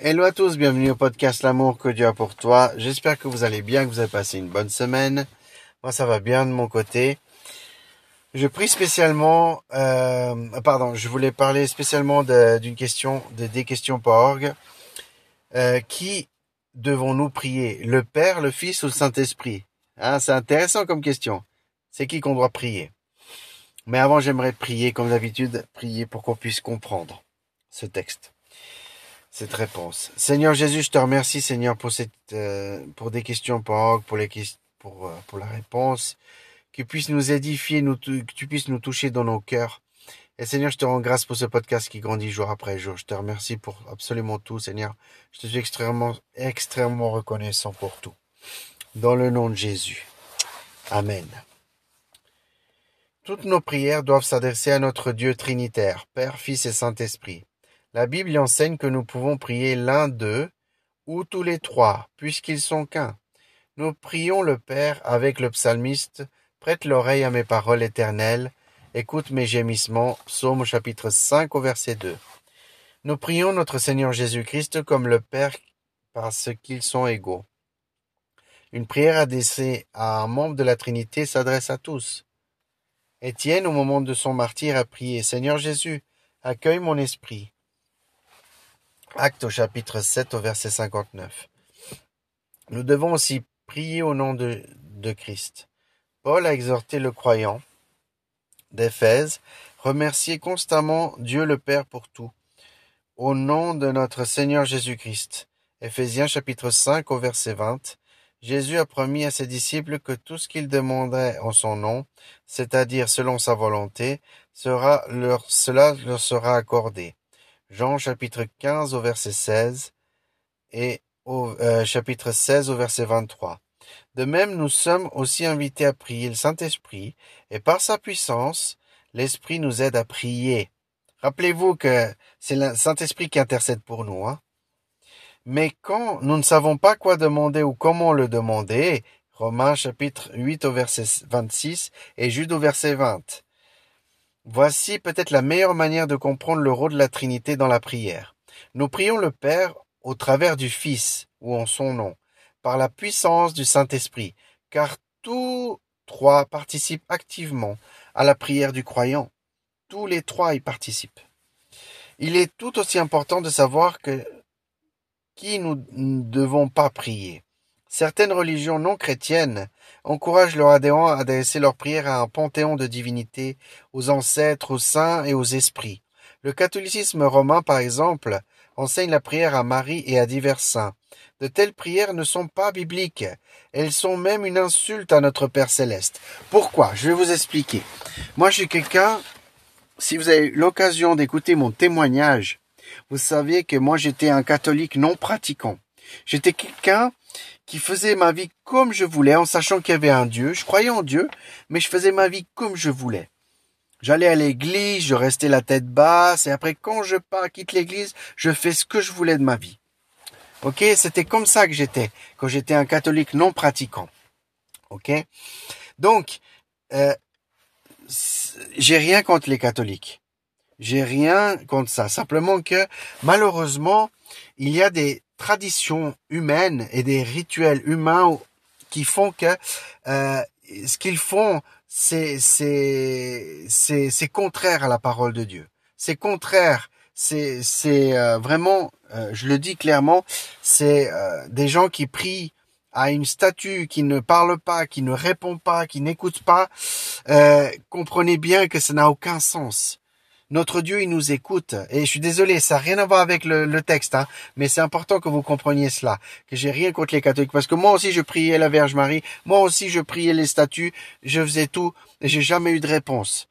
Hello à tous, bienvenue au podcast L'amour que Dieu a pour toi. J'espère que vous allez bien, que vous avez passé une bonne semaine. Moi, ça va bien de mon côté. Je prie spécialement, euh, pardon, je voulais parler spécialement d'une question, de des questions Euh, qui devons-nous prier? Le Père, le Fils ou le Saint-Esprit? Hein, C'est intéressant comme question. C'est qui qu'on doit prier? Mais avant, j'aimerais prier, comme d'habitude, prier pour qu'on puisse comprendre ce texte cette réponse. Seigneur Jésus, je te remercie, Seigneur, pour cette, euh, pour des questions pour pour les pour, euh, pour la réponse, que tu puisses nous édifier, que tu puisses nous toucher dans nos cœurs. Et Seigneur, je te rends grâce pour ce podcast qui grandit jour après jour. Je te remercie pour absolument tout, Seigneur. Je te suis extrêmement, extrêmement reconnaissant pour tout. Dans le nom de Jésus. Amen. Toutes nos prières doivent s'adresser à notre Dieu trinitaire, Père, Fils et Saint-Esprit. La Bible enseigne que nous pouvons prier l'un d'eux ou tous les trois, puisqu'ils sont qu'un. Nous prions le Père avec le psalmiste, prête l'oreille à mes paroles éternelles, écoute mes gémissements, psaume chapitre 5 au verset 2. Nous prions notre Seigneur Jésus-Christ comme le Père parce qu'ils sont égaux. Une prière adressée à un membre de la Trinité s'adresse à tous. Étienne, au moment de son martyr, a prié Seigneur Jésus, accueille mon esprit. Acte au chapitre 7 au verset 59. Nous devons aussi prier au nom de, de Christ. Paul a exhorté le croyant d'Éphèse, remercier constamment Dieu le Père pour tout, au nom de notre Seigneur Jésus-Christ. Éphésiens chapitre 5 au verset 20. Jésus a promis à ses disciples que tout ce qu'ils demanderaient en son nom, c'est-à-dire selon sa volonté, sera leur, cela leur sera accordé. Jean chapitre 15 au verset 16 et au euh, chapitre 16 au verset 23. De même, nous sommes aussi invités à prier le Saint-Esprit et par sa puissance, l'Esprit nous aide à prier. Rappelez-vous que c'est le Saint-Esprit qui intercède pour nous. Hein? Mais quand nous ne savons pas quoi demander ou comment le demander, Romains chapitre 8 au verset 26 et Jude au verset 20. Voici peut-être la meilleure manière de comprendre le rôle de la Trinité dans la prière. Nous prions le Père au travers du Fils, ou en son nom, par la puissance du Saint-Esprit, car tous trois participent activement à la prière du croyant. Tous les trois y participent. Il est tout aussi important de savoir que qui nous ne devons pas prier. Certaines religions non chrétiennes encouragent leurs adhérents à adresser leurs prières à un panthéon de divinités, aux ancêtres, aux saints et aux esprits. Le catholicisme romain, par exemple, enseigne la prière à Marie et à divers saints. De telles prières ne sont pas bibliques. Elles sont même une insulte à notre Père céleste. Pourquoi? Je vais vous expliquer. Moi, je suis quelqu'un, si vous avez l'occasion d'écouter mon témoignage, vous savez que moi, j'étais un catholique non pratiquant. J'étais quelqu'un qui faisais ma vie comme je voulais, en sachant qu'il y avait un Dieu. Je croyais en Dieu, mais je faisais ma vie comme je voulais. J'allais à l'église, je restais la tête basse, et après, quand je pars, quitte l'église, je fais ce que je voulais de ma vie. Ok, c'était comme ça que j'étais quand j'étais un catholique non pratiquant. Ok, donc euh, j'ai rien contre les catholiques. J'ai rien contre ça. Simplement que malheureusement, il y a des traditions humaines et des rituels humains qui font que euh, ce qu'ils font, c'est c'est contraire à la parole de Dieu. C'est contraire. C'est c'est euh, vraiment, euh, je le dis clairement, c'est des gens qui prient à une statue qui ne parle pas, qui ne répond pas, qui n'écoute pas. comprenez bien que ça n'a aucun sens. Notre Dieu, il nous écoute. Et je suis désolé, ça n'a rien à voir avec le, texte, hein, mais c'est important que vous compreniez cela, que j'ai rien contre les catholiques, parce que moi aussi je priais la Vierge Marie, moi aussi je priais les statues, je faisais tout, et j'ai jamais eu de réponse.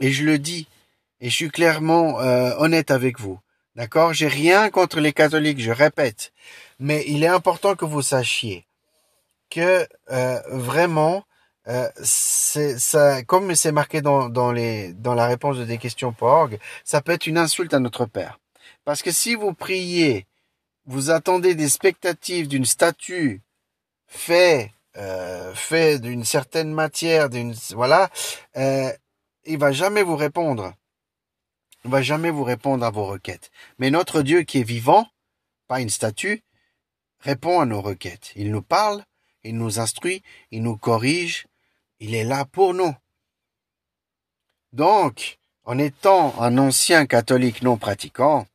Et je le dis, et je suis clairement euh, honnête avec vous. D'accord? J'ai rien contre les catholiques, je répète. Mais il est important que vous sachiez que euh, vraiment, euh, c'est comme c'est marqué dans, dans, les, dans la réponse de des questions org, ça peut être une insulte à notre Père. Parce que si vous priez, vous attendez des spectatives d'une statue fait, euh, fait d'une certaine matière, d'une voilà, euh, il va jamais vous répondre. Il va jamais vous répondre à vos requêtes. Mais notre Dieu qui est vivant, pas une statue, répond à nos requêtes. Il nous parle, il nous instruit, il nous corrige, il est là pour nous. Donc, en étant un ancien catholique non pratiquant,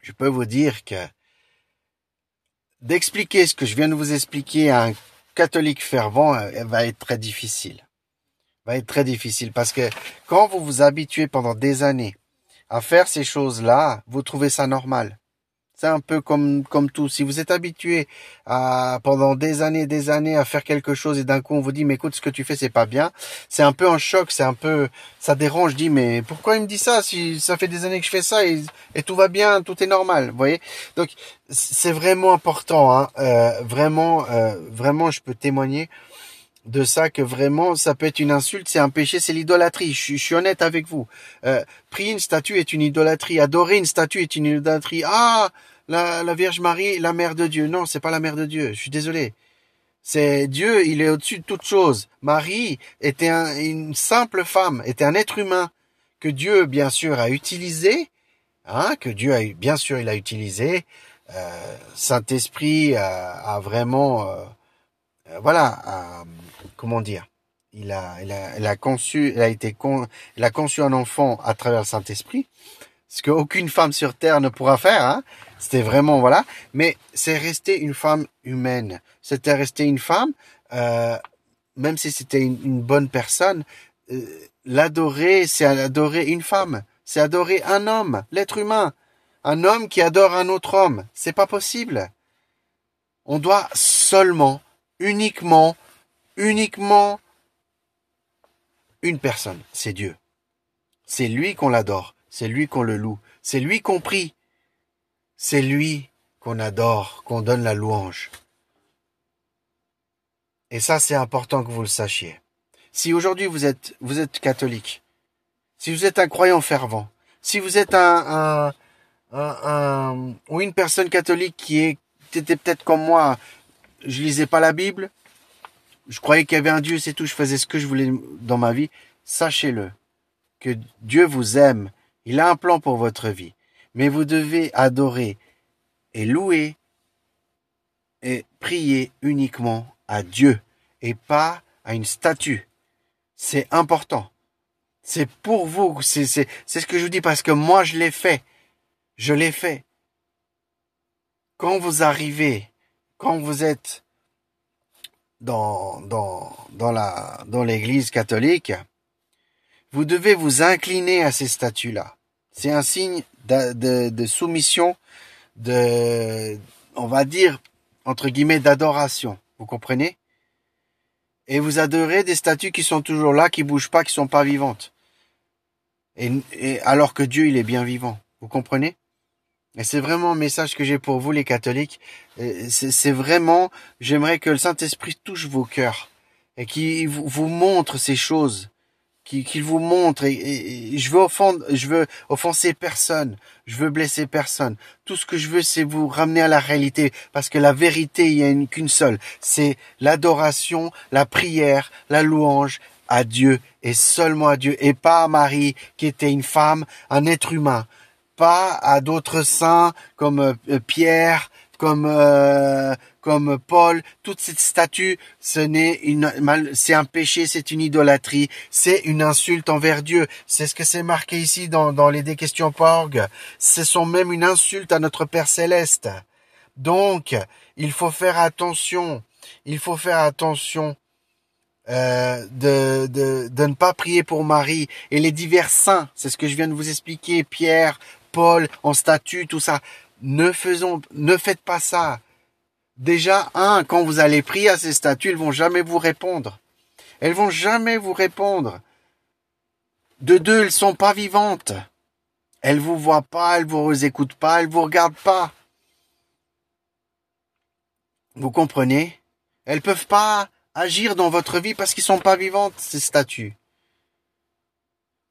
je peux vous dire que d'expliquer ce que je viens de vous expliquer à un catholique fervent euh, va être très difficile. Va être très difficile parce que quand vous vous habituez pendant des années à faire ces choses-là, vous trouvez ça normal. C'est un peu comme comme tout. Si vous êtes habitué à pendant des années, des années à faire quelque chose et d'un coup on vous dit mais écoute ce que tu fais c'est pas bien, c'est un peu un choc, c'est un peu ça dérange. Je dis mais pourquoi il me dit ça si ça fait des années que je fais ça et, tout va bien, tout est normal, vous voyez? Donc c'est vraiment important, hein, euh, vraiment euh, vraiment je peux témoigner de ça que vraiment ça peut être une insulte, c'est un péché, c'est l'idolâtrie. Je, suis honnête avec vous. Euh, prier une statue est une idolâtrie. Adorer une statue est une idolâtrie. Ah, la, la Vierge Marie, la mère de Dieu. Non, c'est pas la mère de Dieu. Je suis désolé. C'est Dieu, il est au-dessus de toute chose. Marie était une simple femme, était un être humain que Dieu, bien sûr, a utilisé, hein, que Dieu a, bien sûr, il a utilisé. Euh, Saint-Esprit a, vraiment, euh, euh, voilà, comment dire, il a, il a, il a conçu, il a été con, il a conçu un enfant à travers le Saint-Esprit, ce qu'aucune femme sur terre ne pourra faire. Hein. C'était vraiment voilà, mais c'est resté une femme humaine. C'était resté une femme, euh, même si c'était une, bonne personne. Euh, l'adorer, c'est adorer une femme, c'est adorer un homme, l'être humain, un homme qui adore un autre homme. C'est pas possible. On doit seulement, uniquement uniquement une personne, c'est Dieu. C'est lui qu'on l'adore, c'est lui qu'on le loue, c'est lui qu'on prie, c'est lui qu'on adore, qu'on donne la louange. Et ça, c'est important que vous le sachiez. Si aujourd'hui vous êtes, vous êtes catholique, si vous êtes un croyant fervent, si vous êtes un, un, un, ou une personne catholique qui est, était peut-être comme moi, je lisais pas la Bible, je croyais qu'il y avait un Dieu, c'est tout, je faisais ce que je voulais dans ma vie. Sachez-le, que Dieu vous aime, il a un plan pour votre vie, mais vous devez adorer et louer et prier uniquement à Dieu et pas à une statue. C'est important. C'est pour vous, c'est, ce que je vous dis parce que moi je l'ai fait. Je l'ai fait. Quand vous arrivez, quand vous êtes dans, dans, dans la, dans l'église catholique, vous devez vous incliner à ces statues-là. C'est un signe de, soumission, de, on va dire, entre guillemets, d'adoration. Vous comprenez? Et vous adorez des statues qui sont toujours là, qui bougent pas, qui sont pas vivantes. Et, et alors que Dieu, il est bien vivant. Vous comprenez? Et c'est vraiment un message que j'ai pour vous les catholiques. C'est vraiment, j'aimerais que le Saint-Esprit touche vos cœurs et qu'il vous montre ces choses, qu'il vous montre. Et, je veux offendre, je veux offenser personne, je veux blesser personne. Tout ce que je veux, c'est vous ramener à la réalité, parce que la vérité, il n'y a qu'une seule. C'est l'adoration, la prière, la louange à Dieu et seulement à Dieu et pas à Marie qui était une femme, un être humain pas à d'autres saints comme euh, Pierre, comme euh, comme Paul, toutes ces statues, ce n'est une c'est un péché, c'est une idolâtrie, c'est une insulte envers Dieu. C'est ce que c'est marqué ici dans dans les des questions porg. Ce sont même une insulte à notre Père céleste. Donc, il faut faire attention. Il faut faire attention euh, de, de, de ne pas prier pour Marie et les divers saints. C'est ce que je viens de vous expliquer. Pierre, En statue, tout ça. Ne faisons, ne faites pas ça. Déjà, un, quand vous allez prier à ces statues, elles vont jamais vous répondre. Elles vont jamais vous répondre. De deux, elles sont pas vivantes. Elles vous voient pas, elles vous écoutent pas, elles vous regardent pas. Vous comprenez? Elles peuvent pas agir dans votre vie parce qu'ils sont pas vivantes, ces statues.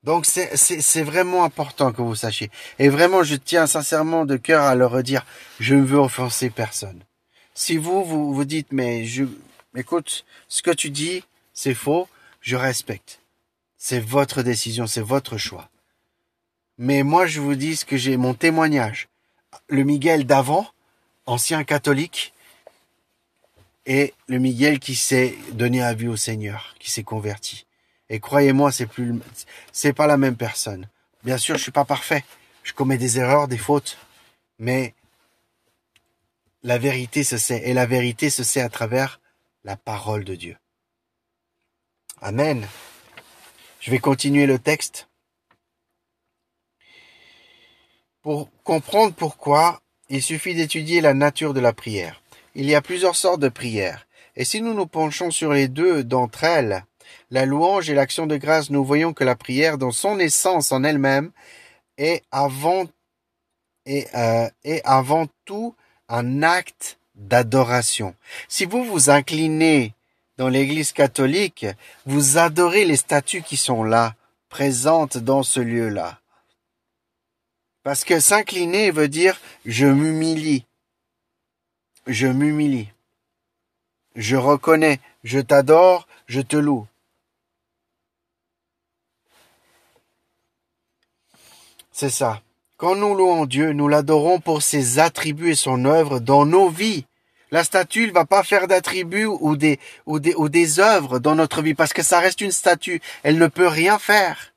Donc c'est vraiment important que vous sachiez. Et vraiment, je tiens sincèrement de cœur à le redire. Je ne veux offenser personne. Si vous, vous vous dites, mais je, écoute, ce que tu dis, c'est faux, je respecte. C'est votre décision, c'est votre choix. Mais moi, je vous dis ce que j'ai, mon témoignage. Le Miguel d'avant, ancien catholique et le Miguel qui s'est donné à vie au Seigneur, qui s'est converti. Et croyez-moi, c'est plus, c'est pas la même personne. Bien sûr, je suis pas parfait. Je commets des erreurs, des fautes. Mais la vérité se sait. Et la vérité se sait à travers la parole de Dieu. Amen. Je vais continuer le texte. Pour comprendre pourquoi, il suffit d'étudier la nature de la prière. Il y a plusieurs sortes de prières. Et si nous nous penchons sur les deux d'entre elles, la louange et l'action de grâce, nous voyons que la prière, dans son essence en elle-même, est avant, euh, avant tout un acte d'adoration. Si vous vous inclinez dans l'Église catholique, vous adorez les statues qui sont là, présentes dans ce lieu-là. Parce que s'incliner veut dire je m'humilie. Je m'humilie. Je reconnais, je t'adore, je te loue. C'est ça. Quand nous louons Dieu, nous l'adorons pour ses attributs et son œuvre dans nos vies. La statue ne va pas faire d'attributs ou des, ou des, ou des œuvres dans notre vie parce que ça reste une statue. Elle ne peut rien faire.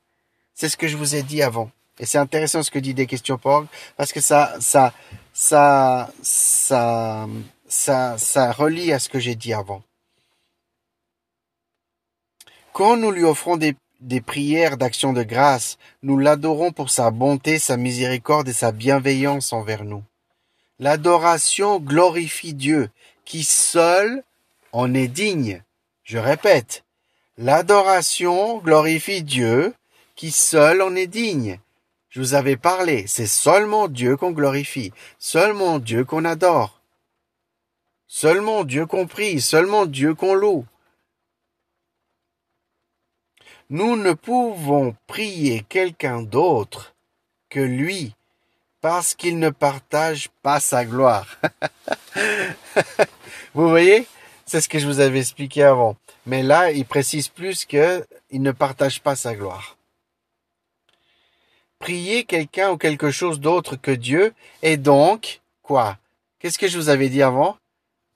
C'est ce que je vous ai dit avant. Et c'est intéressant ce que dit des questions pour parce que ça, ça, ça, ça, ça, ça relie à ce que j'ai dit avant. Quand nous lui offrons des, des prières d'action de grâce, nous l'adorons pour sa bonté, sa miséricorde et sa bienveillance envers nous. L'adoration glorifie Dieu, qui seul en est digne. Je répète, l'adoration glorifie Dieu, qui seul en est digne. Je vous avais parlé, c'est seulement Dieu qu'on glorifie, seulement Dieu qu'on adore, seulement Dieu qu'on prie, seulement Dieu qu'on loue. Nous ne pouvons prier quelqu'un d'autre que lui parce qu'il ne partage pas sa gloire. vous voyez? C'est ce que je vous avais expliqué avant. Mais là, il précise plus que il ne partage pas sa gloire. Prier quelqu'un ou quelque chose d'autre que Dieu est donc quoi? Qu'est-ce que je vous avais dit avant?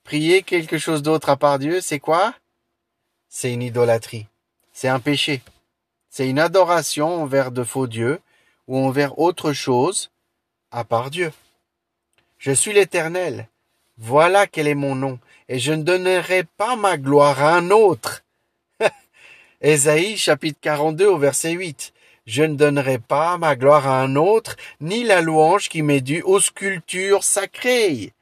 Prier quelque chose d'autre à part Dieu, c'est quoi? C'est une idolâtrie. C'est un péché. C'est une adoration envers de faux dieux ou envers autre chose à part Dieu. Je suis l'Éternel. Voilà quel est mon nom, et je ne donnerai pas ma gloire à un autre. Ésaïe chapitre 42 au verset 8. Je ne donnerai pas ma gloire à un autre, ni la louange qui m'est due aux sculptures sacrées.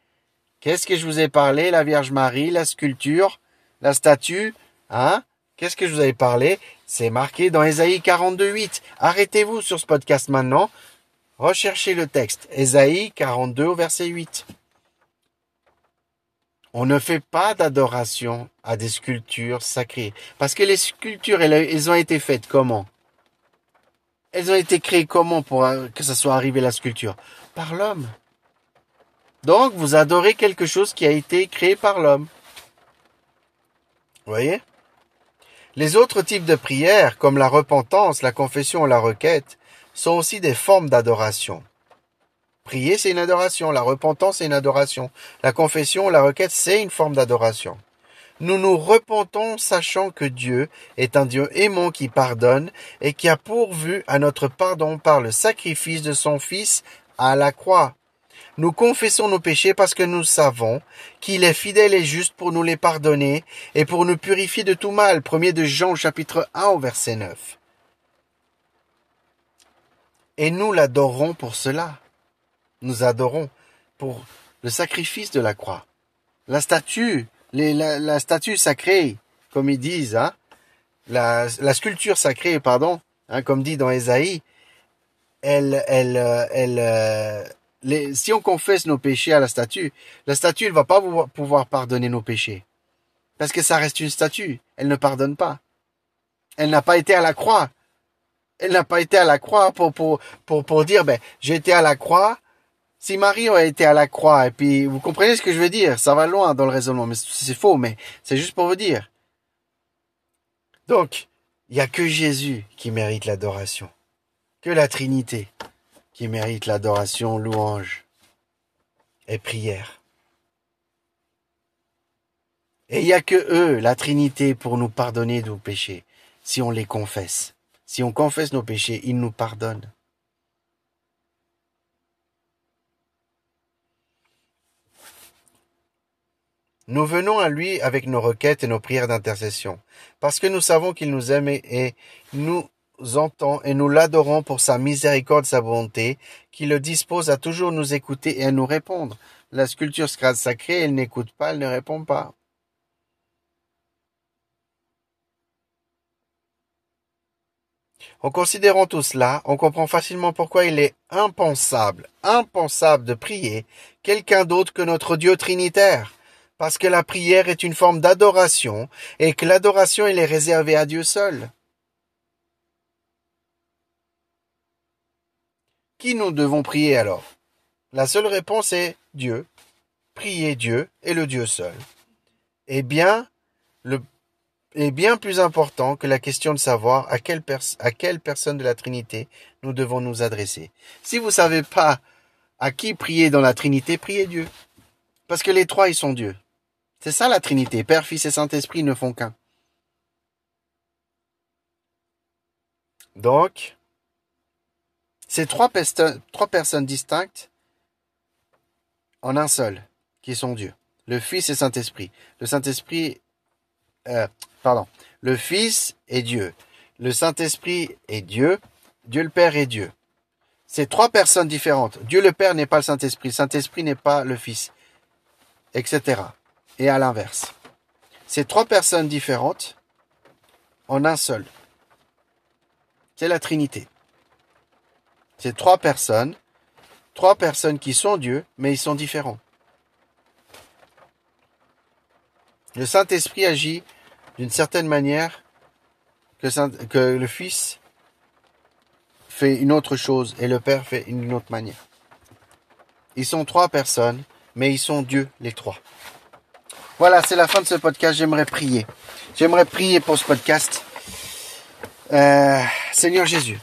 Qu'est-ce que je vous ai parlé, la Vierge Marie, la sculpture, la statue, hein? Qu'est-ce que je vous avais parlé? C'est marqué dans Ésaïe 42, 8. Arrêtez-vous sur ce podcast maintenant. Recherchez le texte. Ésaïe 42 au verset 8. On ne fait pas d'adoration à des sculptures sacrées. Parce que les sculptures, elles, ont été faites comment? Elles ont été créées comment pour que ça soit arrivé la sculpture? Par l'homme. Donc, vous adorez quelque chose qui a été créé par l'homme. Vous voyez? Les autres types de prières, comme la repentance, la confession ou la requête, sont aussi des formes d'adoration. Prier, c'est une adoration. La repentance, c'est une adoration. La confession, la requête, c'est une forme d'adoration. Nous nous repentons sachant que Dieu est un Dieu aimant qui pardonne et qui a pourvu à notre pardon par le sacrifice de son Fils à la croix. Nous confessons nos péchés parce que nous savons qu'il est fidèle et juste pour nous les pardonner et pour nous purifier de tout mal. Premier de Jean chapitre 1 au verset 9. Et nous l'adorons pour cela. Nous adorons pour le sacrifice de la croix. La statue, la, statue sacrée, comme ils disent, hein, la, sculpture sacrée, pardon, hein, comme dit dans Ésaïe, elle, elle, elle, euh, si on confesse nos péchés à la statue, la statue, elle va pas pouvoir pardonner nos péchés. Parce que ça reste une statue. Elle ne pardonne pas. Elle n'a pas été à la croix elle n'a pas été à la croix pour, pour, pour, pour dire, ben, été à la croix. Si Marie aurait été à la croix, et puis, vous comprenez ce que je veux dire? Ça va loin dans le raisonnement, mais c'est faux, mais c'est juste pour vous dire. Donc, il n'y a que Jésus qui mérite l'adoration. Que la Trinité qui mérite l'adoration, louange et prière. Et il n'y a que eux, la Trinité, pour nous pardonner nos péchés, si on les confesse. Si on confesse nos péchés, ils nous pardonnent. Nous venons à lui avec nos requêtes et nos prières d'intercession, parce que nous savons qu'il nous aime et nous entend et nous l'adorons pour sa miséricorde, sa bonté, qui le dispose à toujours nous écouter et à nous répondre. La sculpture sacrée, elle n'écoute pas, elle ne répond pas. En considérant tout cela, on comprend facilement pourquoi il est impensable, impensable de prier quelqu'un d'autre que notre Dieu trinitaire, parce que la prière est une forme d'adoration et que l'adoration est réservée à Dieu seul. Qui nous devons prier alors? La seule réponse est Dieu. Priez Dieu et le Dieu seul. Eh bien, le est bien plus important que la question de savoir à quelle, à quelle personne de la Trinité nous devons nous adresser. Si vous ne savez pas à qui prier dans la Trinité, priez Dieu. Parce que les trois, ils sont Dieu. C'est ça la Trinité. Père, Fils et Saint-Esprit ne font qu'un. Donc, trois, trois personnes distinctes en un seul, qui sont Dieu. Le Fils et Saint-Esprit. Le Saint-Esprit, euh, pardon, le Fils est Dieu. Le Saint-Esprit est Dieu. Dieu le Père est Dieu. C'est trois personnes différentes. Dieu le Père n'est pas le Saint-Esprit. Saint-Esprit n'est pas le Fils. Etc. Et à l'inverse. C'est trois personnes différentes en un seul. C'est la Trinité. C'est trois personnes, trois personnes qui sont Dieu, mais ils sont différents. Le Saint-Esprit agit d'une certaine manière que, le Fils fait une autre chose et le Père fait une autre manière. Ils sont trois personnes, mais ils sont Dieu les trois. Voilà, c'est la fin de ce podcast. J'aimerais prier. J'aimerais prier pour ce podcast. Euh, Seigneur Jésus,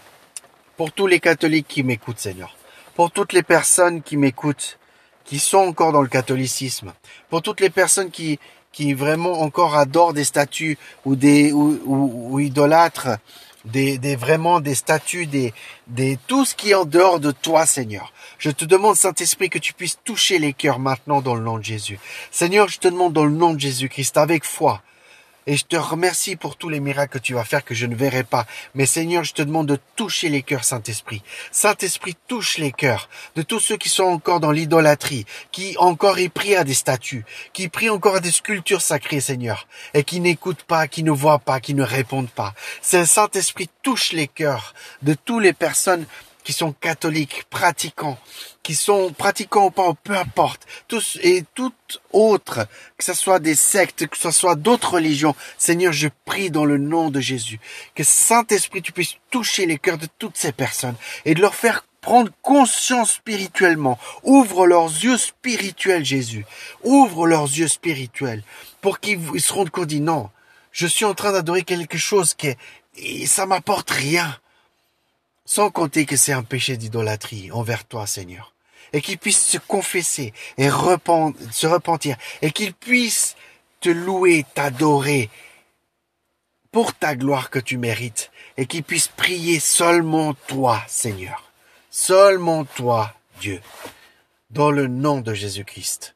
pour tous les catholiques qui m'écoutent, Seigneur, pour toutes les personnes qui m'écoutent, qui sont encore dans le catholicisme, pour toutes les personnes qui, qui vraiment encore adorent des statues ou des ou, ou, idolâtrent des, des vraiment des statues, des, des tout ce qui est en dehors de toi, Seigneur. Je te demande, Saint-Esprit, que tu puisses toucher les cœurs maintenant dans le nom de Jésus. Seigneur, je te demande dans le nom de Jésus-Christ, avec foi, et je te remercie pour tous les miracles que tu vas faire que je ne verrai pas. Mais Seigneur, je te demande de toucher les cœurs, Saint-Esprit. Saint-Esprit, touche les cœurs de tous ceux qui sont encore dans l'idolâtrie, qui encore y prient à des statues, qui prient encore à des sculptures sacrées, Seigneur, et qui n'écoutent pas, qui ne voient pas, qui ne répondent pas. Saint-Esprit, touche les cœurs de toutes les personnes qui sont catholiques, pratiquants, qui sont pratiquants ou pas, peu importe, tous et toutes autres, que ce soit des sectes, que ce soit d'autres religions, Seigneur, je prie dans le nom de Jésus, que Saint-Esprit, tu puisses toucher les cœurs de toutes ces personnes et de leur faire prendre conscience spirituellement. Ouvre leurs yeux spirituels, Jésus. Ouvre leurs yeux spirituels pour qu'ils se rendent compte, non, je suis en train d'adorer quelque chose qui est, et ça m'apporte rien sans compter que c'est un péché d'idolâtrie envers toi, Seigneur, et qu'il puisse se confesser et se repentir, et qu'il puisse te louer, t'adorer pour ta gloire que tu mérites, et qu'il puisse prier seulement toi, Seigneur, seulement toi, Dieu, dans le nom de Jésus-Christ.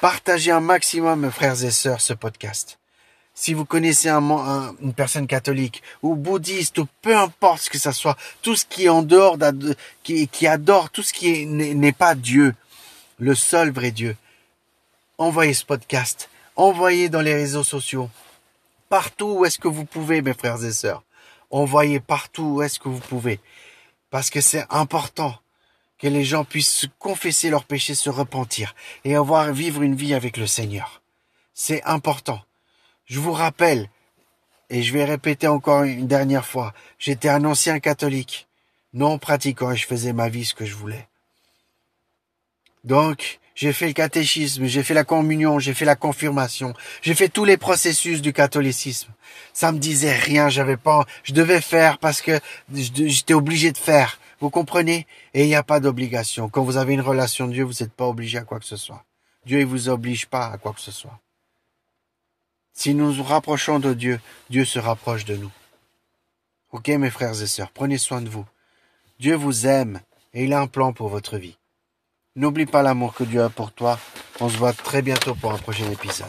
Partagez un maximum, frères et sœurs, ce podcast si vous connaissez un, une personne catholique ou bouddhiste ou peu importe ce que ça soit, tout ce qui est en dehors, qui, qui adore tout ce qui n'est pas Dieu, le seul vrai Dieu, envoyez ce podcast, envoyez dans les réseaux sociaux, partout où est-ce que vous pouvez, mes frères et sœurs, envoyez partout où est-ce que vous pouvez, parce que c'est important que les gens puissent confesser leurs péchés, se repentir et avoir vivre une vie avec le Seigneur. C'est important. Je vous rappelle, et je vais répéter encore une dernière fois, j'étais un ancien catholique, non pratiquant, et je faisais ma vie ce que je voulais. Donc, j'ai fait le catéchisme, j'ai fait la communion, j'ai fait la confirmation, j'ai fait tous les processus du catholicisme. Ça me disait rien, j'avais pas, je devais faire parce que j'étais obligé de faire. Vous comprenez? Et il n'y a pas d'obligation. Quand vous avez une relation de Dieu, vous n'êtes pas obligé à quoi que ce soit. Dieu, il vous oblige pas à quoi que ce soit. Si nous nous rapprochons de Dieu, Dieu se rapproche de nous. Ok mes frères et sœurs, prenez soin de vous. Dieu vous aime et il a un plan pour votre vie. N'oublie pas l'amour que Dieu a pour toi. On se voit très bientôt pour un prochain épisode.